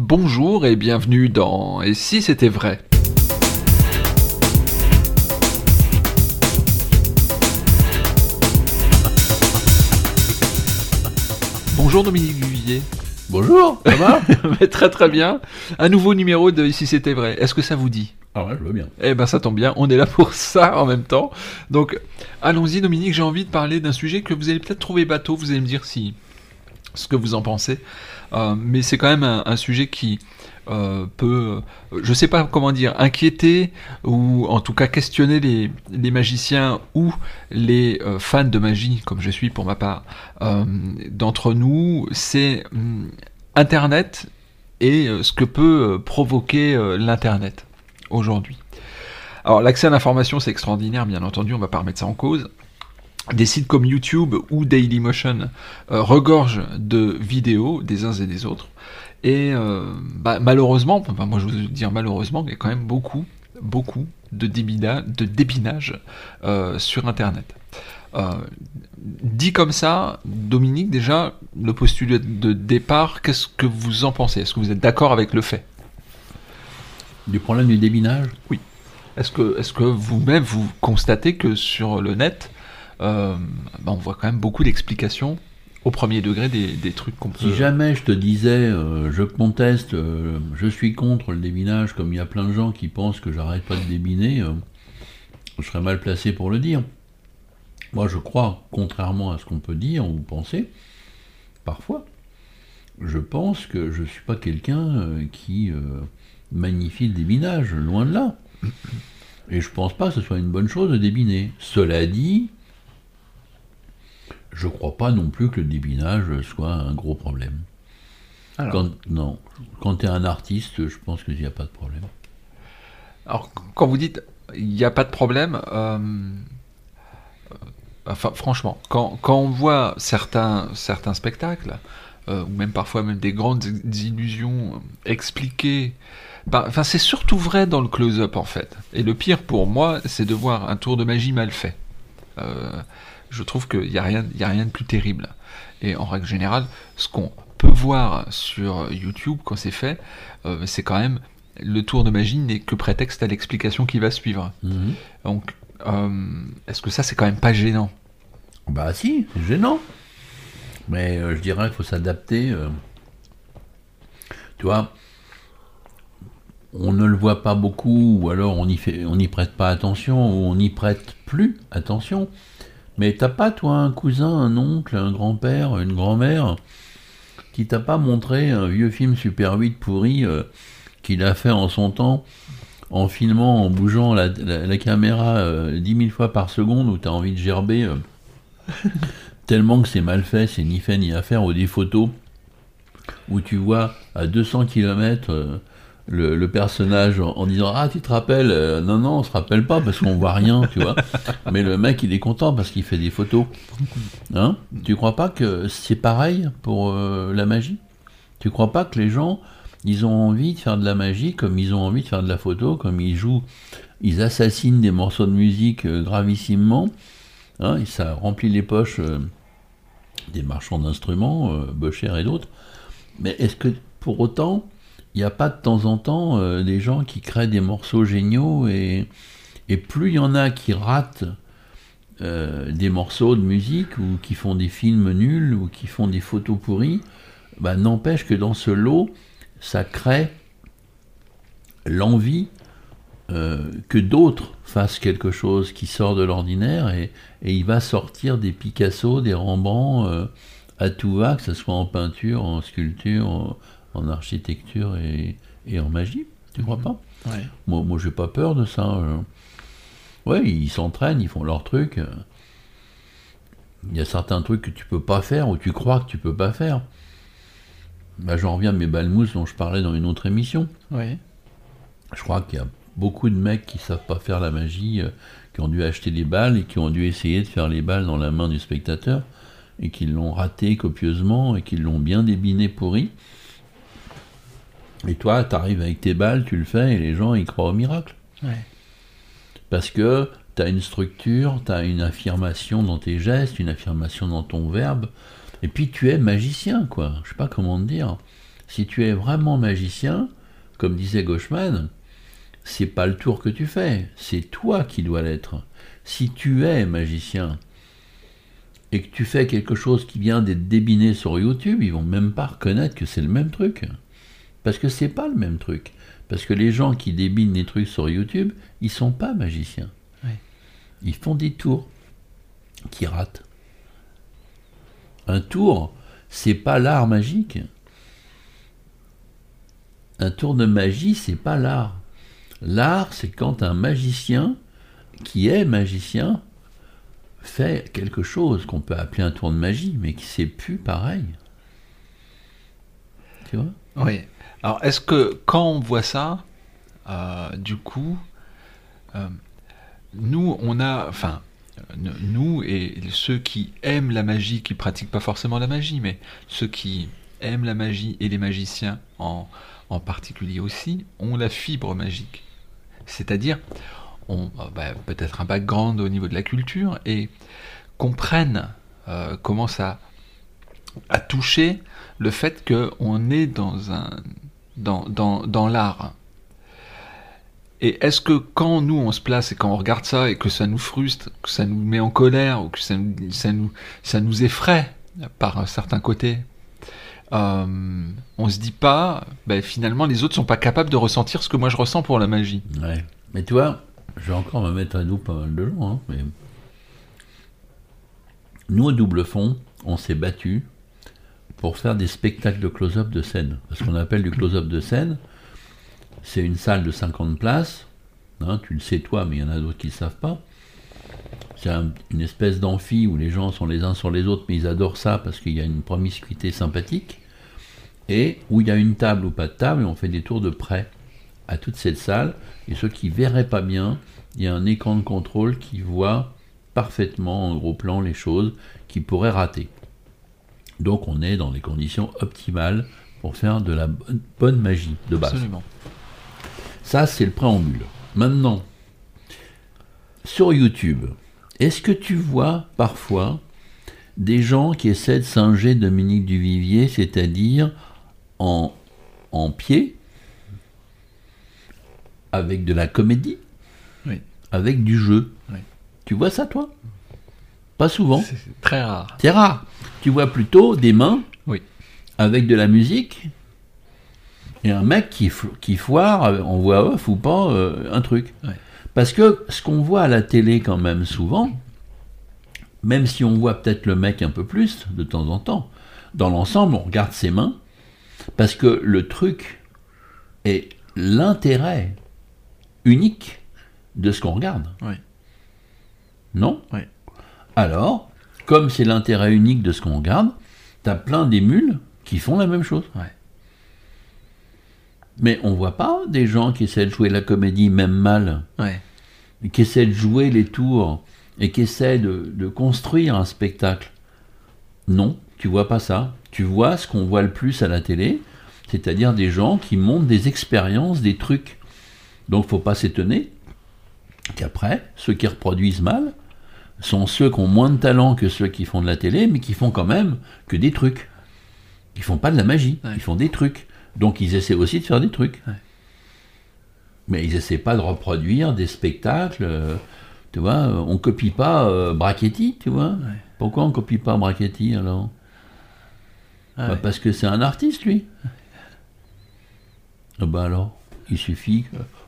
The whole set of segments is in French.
Bonjour et bienvenue dans Et si c'était vrai? Bonjour Dominique Duvier. Bonjour, ça va? Mais Très très bien. Un nouveau numéro de Et si c'était vrai. Est-ce que ça vous dit? Ah ouais, je veux bien. Eh ben ça tombe bien, on est là pour ça en même temps. Donc allons-y Dominique, j'ai envie de parler d'un sujet que vous allez peut-être trouver bateau, vous allez me dire si ce que vous en pensez. Euh, mais c'est quand même un, sujet qui euh, peut, euh, je sais pas comment dire, inquiéter ou en tout cas questionner les, magiciens ou les fans de magie, comme je suis pour ma part, d'entre nous, c'est hum, Internet et ce que peut provoquer l'Internet aujourd'hui. Alors l'accès à l'information c'est extraordinaire, bien entendu, on va pas remettre ça en cause. Des sites comme YouTube ou Dailymotion euh, regorgent de vidéos des uns et des autres. Et euh, bah, malheureusement, enfin, moi je veux dire malheureusement, il y a quand même beaucoup, beaucoup de, débina- de débinage euh, sur Internet. Euh, dit comme ça, Dominique, déjà, le postulat de départ, qu'est-ce que vous en pensez? Est-ce que vous êtes d'accord avec le fait? Du problème du débinage? Est-ce que, est que vous-même vous constatez que sur le net, euh, bah, on voit quand même beaucoup d'explications au premier degré des, des trucs qu'on peut. Si jamais je te disais, euh, je conteste, euh, je suis contre le débinage, comme il y a plein de gens qui pensent que j'arrête pas de débiner, euh, je serais mal placé pour le dire. Moi, je crois, contrairement à ce qu'on peut dire ou penser, parfois, je pense que je suis pas quelqu'un qui magnifie le débinage, loin de là. Et je pense pas que ce soit une bonne chose de débiner. Cela dit, je crois pas non plus que le débinage soit un gros problème. Alors, Quand, non, quand tu es un artiste, je pense qu'il n'y a pas de problème. alors, quand vous dites il n'y a pas de problème, euh, enfin, franchement, quand, quand on voit certains, certains spectacles, euh, ou même parfois même des grandes illusions expliquées, par- enfin, c'est surtout vrai dans le close-up en fait. Et le pire pour moi, c'est de voir un tour de magie mal fait. Euh, je trouve qu'il n'y a, rien- y a rien de plus terrible. Et en règle générale, ce qu'on peut voir sur YouTube quand c'est fait, euh, c'est quand même le tour de magie n'est que prétexte à l'explication qui va suivre. Mhm. Donc, euh, est-ce que ça, c'est quand même pas gênant? Bah si, c'est gênant. Mais euh, je dirais qu'il faut s'adapter. Tu vois, on ne le voit pas beaucoup, ou alors on n'y fait, on n'y prête pas attention, ou on n'y prête plus attention. Mais t'as pas, toi, un cousin, un oncle, un grand-père, une grand-mère, qui t'a pas montré un vieux film Super 8 pourri euh, qu'il a fait en son temps, en filmant, en bougeant la, caméra euh, 10 000 fois par seconde, où t'as envie de gerber. euh, tellement que c'est mal fait, c'est ni fait ni à faire, ou des photos où tu vois à 200 km le, le personnage en, en disant Ah, tu te rappelles Euh, Non, non, on se rappelle pas parce qu'on voit rien, tu vois. Mais le mec, il est content parce qu'il fait des photos. Hein? Tu crois pas que c'est pareil pour euh, la magie? Tu crois pas que les gens, ils ont envie de faire de la magie comme ils ont envie de faire de la photo, comme ils jouent, ils assassinent des morceaux de musique euh, gravissimement Hein, et ça remplit les poches des marchands d'instruments, Bocher et d'autres. Mais est-ce que pour autant, il n'y a pas de temps en temps euh, des gens qui créent des morceaux géniaux et, et plus il y en a qui ratent euh, des morceaux de musique ou qui font des films nuls ou qui font des photos pourries, bah, n'empêche que dans ce lot, ça crée l'envie euh, que d'autres fassent quelque chose qui sort de l'ordinaire et, et il va sortir des Picasso, des Rembrandt à tout va, que ce soit en peinture, en sculpture, en, architecture et, et en magie. Tu crois pas? Moi, moi j'ai pas peur de ça. euh. Ouais, ils s'entraînent, ils font leur truc. euh. Il y a certains trucs que tu peux pas faire ou tu crois que tu peux pas faire. Bah, J'en reviens à mes balmousses dont je parlais dans une autre émission. Oui. Je crois qu'il y a beaucoup de mecs qui savent pas faire la magie, euh, qui ont dû acheter des balles et qui ont dû essayer de faire les balles dans la main du spectateur et qui l'ont raté copieusement et qui l'ont bien débiné pourri. Et toi, tu arrives avec tes balles, tu le fais et les gens ils croient au miracle. Ouais. Parce que tu as une structure, tu as une affirmation dans tes gestes, une affirmation dans ton verbe, et puis tu es magicien, quoi. Je sais pas comment te dire. Si tu es vraiment magicien, comme disait Gauchman, c'est pas le tour que tu fais, c'est toi qui dois l'être. Si tu es magicien et que tu fais quelque chose qui vient d'être débiné sur YouTube, ils vont même pas reconnaître que c'est le même truc. Parce que c'est pas le même truc. Parce que les gens qui débinent les trucs sur YouTube, ils sont pas magiciens. Ils font des tours qui ratent. Un tour, c'est pas l'art magique. Un tour de magie, c'est pas l'art. L'art, c'est quand un magicien qui est magicien fait quelque chose qu'on peut appeler un tour de magie, mais qui c'est plus pareil. Tu vois? Oui. Alors, est-ce que quand on voit ça, euh, du coup, euh, nous, on a, enfin, nous et ceux qui aiment la magie, qui pratiquent pas forcément la magie, mais ceux qui aiment la magie et les magiciens en, particulier aussi, ont la fibre magique. C'est-à-dire, ont bah, peut-être un background au niveau de la culture et comprennent euh, comment ça a touché le fait qu'on est dans, un, dans, l'art. Et est-ce que quand nous on se place et quand on regarde ça et que ça nous frustre, que ça nous met en colère ou que ça nous, ça nous, effraie par un certain côté, euh, on se dit pas, ben, finalement les autres sont pas capables de ressentir ce que moi je ressens pour la magie. Ouais. Mais tu vois, je vais encore me mettre à nous pas mal de gens, hein, mais nous au double fond, on s'est battu pour faire des spectacles de close-up de scène. Ce qu'on appelle du close-up de scène, c'est une salle de 50 places. Hein, tu le sais toi, mais il y en a d'autres qui ne savent pas. C'est une espèce d'amphi où les gens sont les uns sur les autres, mais ils adorent ça parce qu'il y a une promiscuité sympathique. Et où il y a une table ou pas de table, et on fait des tours de près à toute cette salle. Et ceux qui verraient pas bien, il y a un écran de contrôle qui voit parfaitement en gros plan les choses qui pourraient rater. Donc on est dans les conditions optimales pour faire de la bonne magie de base. Absolument. Ça, c'est le préambule. Maintenant, sur YouTube, est-ce que tu vois parfois des gens qui essaient de singer Dominique Duvivier, c'est-à-dire en, en pied, avec de la comédie, Oui. avec du jeu? Oui. Tu vois ça, toi? Pas souvent. C'est très rare. C'est rare. Tu vois plutôt des mains Oui. avec de la musique et un mec qui, qui foire euh, en voix off ou pas euh, un truc. Ouais. Parce que ce qu'on voit à la télé quand même souvent, même si on voit peut-être le mec un peu plus de temps en temps, dans l'ensemble on regarde ses mains, parce que le truc est l'intérêt unique de ce qu'on regarde. Oui. Non? Oui. Alors, comme c'est l'intérêt unique de ce qu'on regarde, t'as plein d'émules qui font la même chose. Ouais. Mais on voit pas des gens qui essaient de jouer la comédie même mal, Ouais. qui essaient de jouer les tours et qui essaient de, de construire un spectacle. Non, tu vois pas ça. Tu vois ce qu'on voit le plus à la télé, c'est-à-dire des gens qui montrent des expériences, des trucs. Donc faut pas s'étonner qu'après, ceux qui reproduisent mal sont ceux qui ont moins de talent que ceux qui font de la télé, mais qui font quand même que des trucs. Ils font pas de la magie, Ouais. ils font des trucs. Donc ils essaient aussi de faire des trucs. Ouais. Mais ils essaient pas de reproduire des spectacles. euh, tu vois, euh, on copie pas euh, Brachetti, tu vois. Pourquoi on copie pas Brachetti alors? Ah Bah. Parce que c'est un artiste, lui. Ah bah alors, il suffit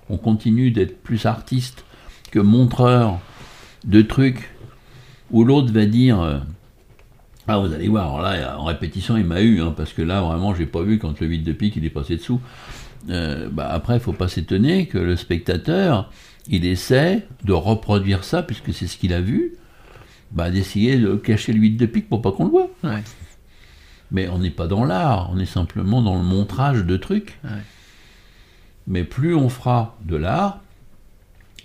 qu'on continue d'être plus artiste que montreur de trucs où l'autre va dire euh, Ah, vous allez voir, alors là, en répétition, il m'a eu, hein, parce que là, vraiment, j'ai pas vu quand le vide de pique, il est passé dessous. Euh, bah, après, il faut pas s'étonner que le spectateur, il essaie de reproduire ça, puisque c'est ce qu'il a vu, bah, d'essayer de cacher le vide de pique pour pas qu'on le voit. Ouais. Mais on n'est pas dans l'art, on est simplement dans le montrage de trucs. Ouais. Mais plus on fera de l'art,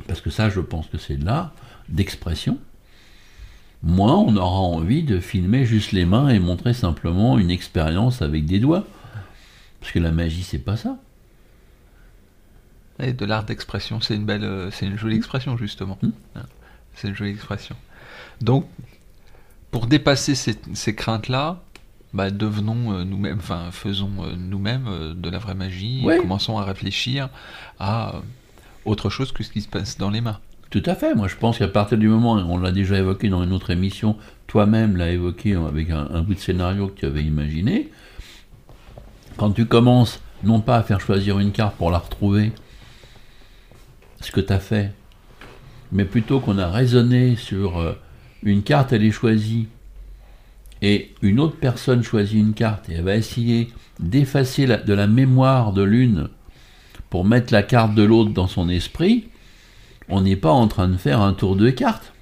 parce que ça je pense que c'est de l'art, d'expression, moins on aura envie de filmer juste les mains et montrer simplement une expérience avec des doigts. Parce que la magie c'est pas ça. Et de l'art d'expression, c'est une belle, euh, c'est une jolie expression justement. Mm. Hein, C'est une jolie expression. Donc, pour dépasser ces, ces craintes-là, bah, devenons euh, nous-mêmes, enfin faisons euh, nous-mêmes euh, de la vraie magie, et commençons à réfléchir à autre chose que ce qui se passe dans les mains. Tout à fait. Moi, je pense qu'à partir du moment, on l'a déjà évoqué dans une autre émission, toi-même l'as évoqué avec un, bout de scénario que tu avais imaginé. Quand tu commences, non pas à faire choisir une carte pour la retrouver, ce que tu as fait, mais plutôt qu'on a raisonné sur euh, une carte, elle est choisie, et une autre personne choisit une carte, et elle va essayer d'effacer de la mémoire de l'une pour mettre la carte de l'autre dans son esprit, on n'est pas en train de faire un tour de cartes.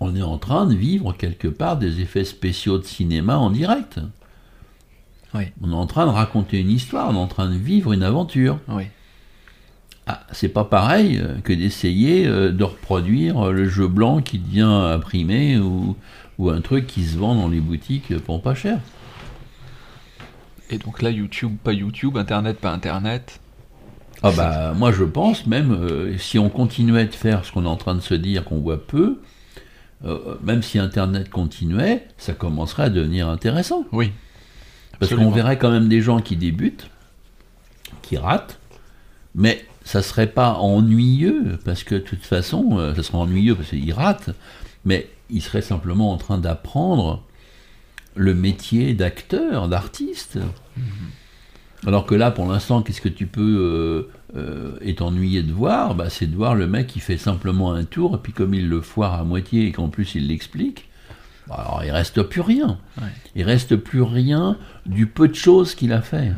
On est en train de vivre quelque part des effets spéciaux de cinéma en direct. Oui. On est en train de raconter une histoire, on est en train de vivre une aventure. Oui. Ah, c'est pas pareil euh, que d'essayer euh, de reproduire euh, le jeu blanc qui devient imprimé ou, ou un truc qui se vend dans les boutiques pour pas cher. Et donc là, YouTube, pas YouTube, Internet, pas Internet. Ah bah moi je pense même euh, si on continuait de faire ce qu'on est en train de se dire qu'on voit peu, euh, même si Internet continuait, ça commencerait à devenir intéressant. Oui. Parce qu'on verrait quand même des gens qui débutent, qui ratent, mais ça serait pas ennuyeux, parce que de toute façon, euh, ça serait ennuyeux parce qu'ils ratent, mais ils seraient simplement en train d'apprendre le métier d'acteur, d'artiste. Alors que là, pour l'instant, qu'est-ce que tu peux euh, euh, être ennuyé de voir? Bah, C'est de voir le mec qui fait simplement un tour, et puis comme il le foire à moitié et qu'en plus il l'explique, bah, alors il reste plus rien. Ouais. Il reste plus rien du peu de choses qu'il a fait.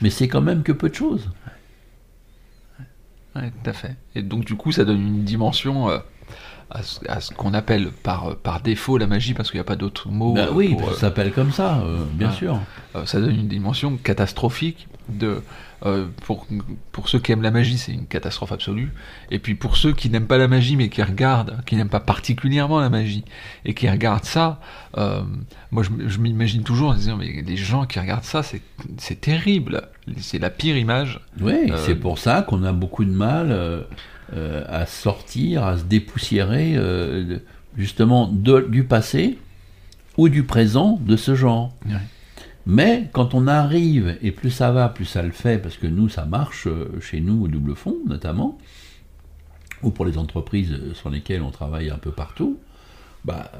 Mais c'est quand même que peu de choses. Ouais, tout à fait. Et donc du coup, ça donne une dimension euh, à ce, qu'on appelle par, par défaut la magie, parce qu'il n'y a pas d'autre mot. Bah euh, oui, pour, ça s'appelle comme ça, euh, bien sûr. euh, ça donne une dimension catastrophique. De, euh, pour, pour ceux qui aiment la magie, c'est une catastrophe absolue. Et puis pour ceux qui n'aiment pas la magie, mais qui regardent, qui n'aiment pas particulièrement la magie, et qui regardent ça, euh, moi je, m'imagine toujours en disant, mais les gens qui regardent ça, c'est c'est terrible. C'est la pire image. Oui, Euh, c'est pour ça qu'on a beaucoup de mal euh, à sortir, à se dépoussiérer euh, justement de- du passé ou du présent de ce genre. Ouais. Mais quand on arrive, et plus ça va, plus ça le fait, parce que nous, ça marche euh, chez nous au double fond notamment, ou pour les entreprises sur lesquelles on travaille un peu partout, bah,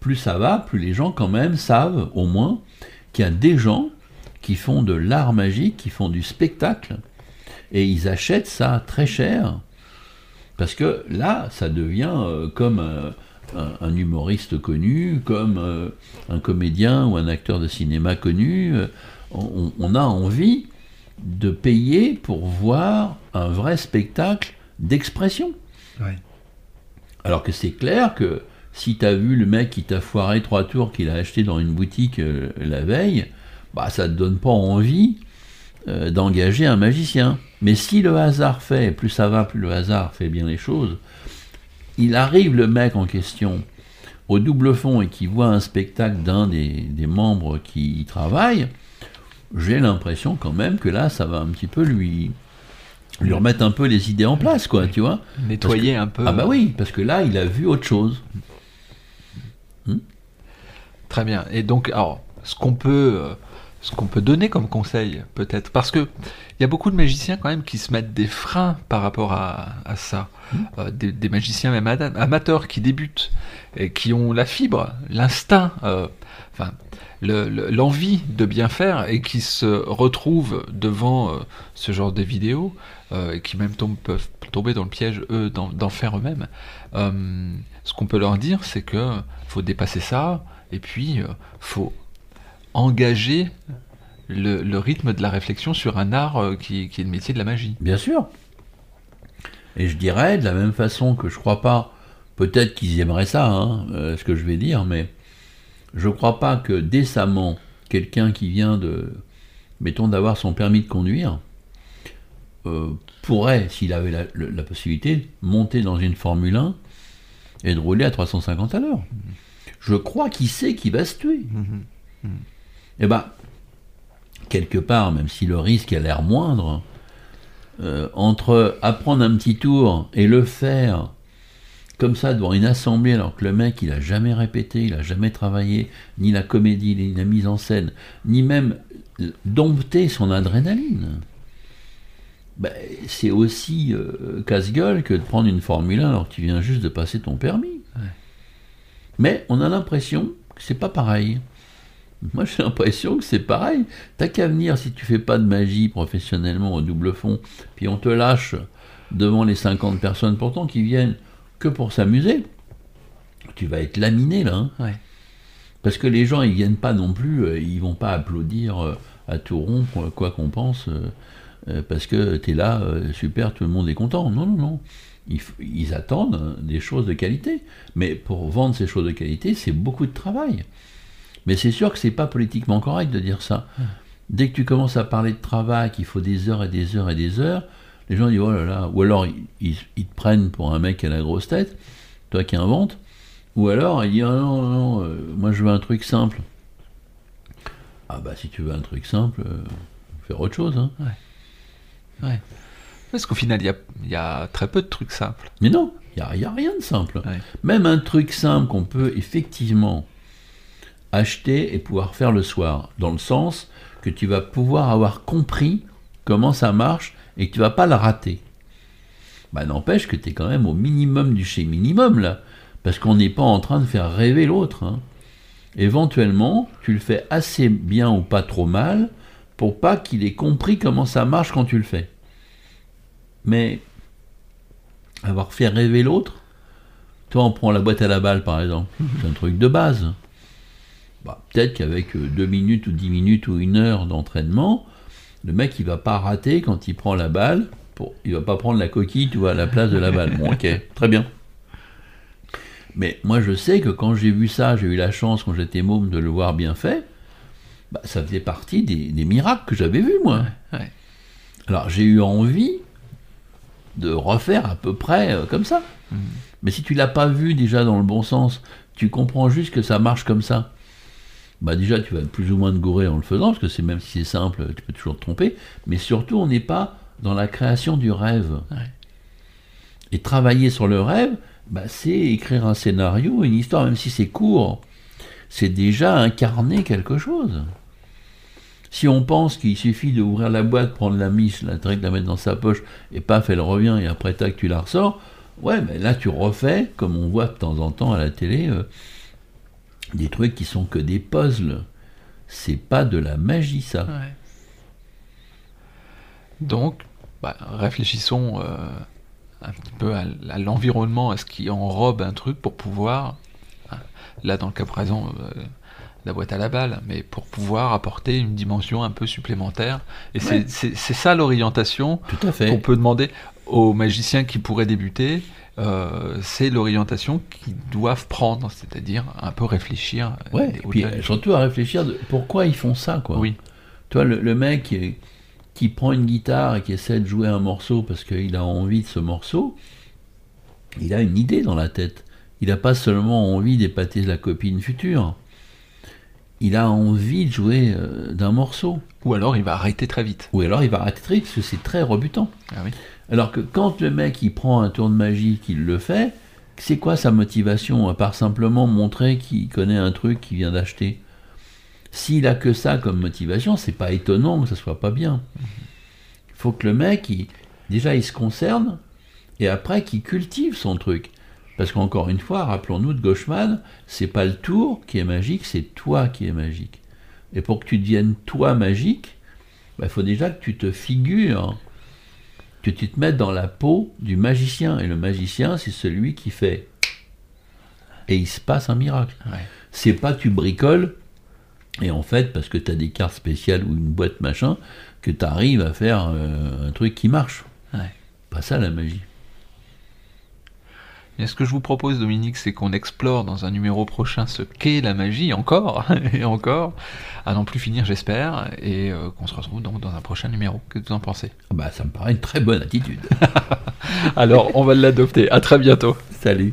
plus ça va, plus les gens quand même savent au moins qu'il y a des gens qui font de l'art magique, qui font du spectacle, et ils achètent ça très cher, parce que là, ça devient euh, comme un, un- un humoriste connu, comme euh, un comédien ou un acteur de cinéma connu. euh, on, on a envie de payer pour voir un vrai spectacle d'expression. Alors que c'est clair que si tu as vu le mec qui t'a foiré trois tours qu'il a acheté dans une boutique euh, la veille, bah ça te donne pas envie euh, d'engager un magicien. Mais si le hasard fait, plus ça va, plus le hasard fait bien les choses, il arrive le mec en question au double fond et qui voit un spectacle d'un des, des membres qui y travaille, j'ai l'impression quand même que là, ça va un petit peu lui, lui remettre un peu les idées en place, quoi, tu vois. Nettoyer un peu. Ah bah oui, parce que là, il a vu autre chose. Très bien. Et donc, alors, ce qu'on peut, euh, ce qu'on peut donner comme conseil, peut-être, parce que il y a beaucoup de magiciens quand même qui se mettent des freins par rapport à, à ça. Euh, des, des magiciens même amateurs qui débutent et qui ont la fibre, l'instinct, euh, enfin, le- le- l'envie de bien faire et qui se retrouvent devant euh, ce genre de vidéos et qui même tombent- peuvent tomber dans le piège eux d'en faire eux-mêmes. Ce qu'on peut leur dire, c'est que faut dépasser ça et puis faut engager le, le rythme de la réflexion sur un art euh, qui, qui est le métier de la magie. Bien sûr. Et je dirais, de la même façon que je crois pas, peut-être qu'ils aimeraient ça, hein, euh, ce que je vais dire, mais je crois pas que décemment, quelqu'un qui vient de, mettons, d'avoir son permis de conduire, euh, pourrait, s'il avait la, possibilité, monter dans une Formule 1 et de rouler à 350 à l'heure. Je crois qu'il sait qu'il va se tuer. Eh ben, quelque part, même si le risque a l'air moindre, euh, entre apprendre un petit tour et le faire, comme ça devant une assemblée alors que le mec il a jamais répété, il a jamais travaillé ni la comédie, ni la mise en scène, ni même dompter son adrénaline. Ben, c'est aussi euh, casse-gueule que de prendre une Formule 1 alors que tu viens juste de passer ton permis. Mais on a l'impression que c'est pas pareil. Moi, j'ai l'impression que c'est pareil. T'as qu'à venir si tu fais pas de magie professionnellement au double fond, puis on te lâche devant les 50 personnes pourtant qui viennent que pour s'amuser. Tu vas être laminé là. Hein. Parce que les gens, ils viennent pas non plus, euh, ils vont pas applaudir euh, à tout rond, quoi qu'on pense, euh, parce que tu es là, super, tout le monde est content. Non, non, non. Ils, attendent des choses de qualité. Mais pour vendre ces choses de qualité, c'est beaucoup de travail. Mais c'est sûr que c'est pas politiquement correct de dire ça. Dès que tu commences à parler de travail, qu'il faut des heures et des heures et des heures, les gens disent oh là là, ou alors ils, te prennent pour un mec à la grosse tête, toi qui inventes, ou alors ils disent ah non, non, non euh, moi je veux un truc simple. Ah bah si tu veux un truc simple, euh, faire autre chose. Hein. Ouais. ouais. Parce qu'au final, il y, y a, très peu de trucs simples. Mais non, il n'y a, a, rien de simple. Même un truc simple qu'on peut effectivement acheter et pouvoir faire le soir, dans le sens que tu vas pouvoir avoir compris comment ça marche et que tu vas pas le rater. Bah, n'empêche que tu es quand même au minimum du chez minimum là, parce qu'on n'est pas en train de faire rêver l'autre. Hein. Éventuellement, tu le fais assez bien ou pas trop mal pour pas qu'il ait compris comment ça marche quand tu le fais. Mais avoir fait rêver l'autre, toi on prend la boîte à la balle par exemple, c'est un truc de base. Bah, peut-être qu'avec euh, deux minutes ou dix minutes ou une heure d'entraînement, le mec il va pas rater quand il prend la balle, pour, il va pas prendre la coquille, tu vois, à la place de la balle. Bon, ok, très bien. Mais moi je sais que quand j'ai vu ça, j'ai eu la chance quand j'étais môme de le voir bien fait, bah, ça faisait partie des, miracles que j'avais vus moi. Alors j'ai eu envie de refaire à peu près euh, comme ça. Mmh. Mais si tu l'as pas vu déjà dans le bon sens, tu comprends juste que ça marche comme ça bah déjà tu vas être plus ou moins de gourer en le faisant, parce que c'est même si c'est simple, tu peux toujours te tromper, mais surtout on n'est pas dans la création du rêve. Et travailler sur le rêve, bah, c'est écrire un scénario, une histoire, même si c'est court, c'est déjà incarner quelque chose. Si on pense qu'il suffit d'ouvrir la boîte, prendre la miche, la, de la mettre dans sa poche, et paf, elle revient, et après tac, tu la ressors, ouais, mais là tu refais, comme on voit de temps en temps à la télé, euh, des trucs qui sont que des puzzles. C'est pas de la magie, ça. Donc, bah, réfléchissons euh, un petit peu à, l'environnement, à ce qui enrobe un truc pour pouvoir, hein, là dans le cas présent, euh, la boîte à la balle, mais pour pouvoir apporter une dimension un peu supplémentaire. Et c'est ça l'orientation qu'on peut demander aux magiciens qui pourraient débuter euh, c'est l'orientation qu'ils doivent prendre, c'est-à-dire un peu réfléchir. Ouais, et puis surtout à réfléchir de pourquoi ils font ça, quoi. Oui. Toi, le, mec qui, prend une guitare et qui essaie de jouer un morceau parce qu'il a envie de ce morceau, il a une idée dans la tête. Il n'a pas seulement envie d'épater la copine future. Il a envie de jouer euh, d'un morceau. Ou alors il va arrêter très vite. Ou alors il va arrêter très vite parce que c'est très rebutant. Ah oui. Alors que quand le mec il prend un tour de magie, qu'il le fait, c'est quoi sa motivation à part simplement montrer qu'il connaît un truc qu'il vient d'acheter? S'il a que ça comme motivation, c'est pas étonnant que ça soit pas bien. Il faut que le mec, déjà, il se concerne et après qu'il cultive son truc. Parce qu'encore une fois, rappelons-nous de Gauchman, c'est pas le tour qui est magique, c'est toi qui es magique. Et pour que tu deviennes toi magique, il bah, faut déjà que tu te figures que tu te mettes dans la peau du magicien. Et le magicien, c'est celui qui fait. Et il se passe un miracle. C'est pas tu bricoles, et en fait, parce que tu as des cartes spéciales ou une boîte machin, que tu arrives à faire euh, un truc qui marche. Pas ça la magie. Ce que je vous propose, Dominique, c'est qu'on explore dans un numéro prochain ce qu'est la magie, encore et encore, à n'en plus finir, j'espère, et euh, qu'on se retrouve donc dans un prochain numéro. Que vous en pensez? Bah, ça me paraît une très bonne attitude. Alors, on va l'adopter. À très bientôt. Salut.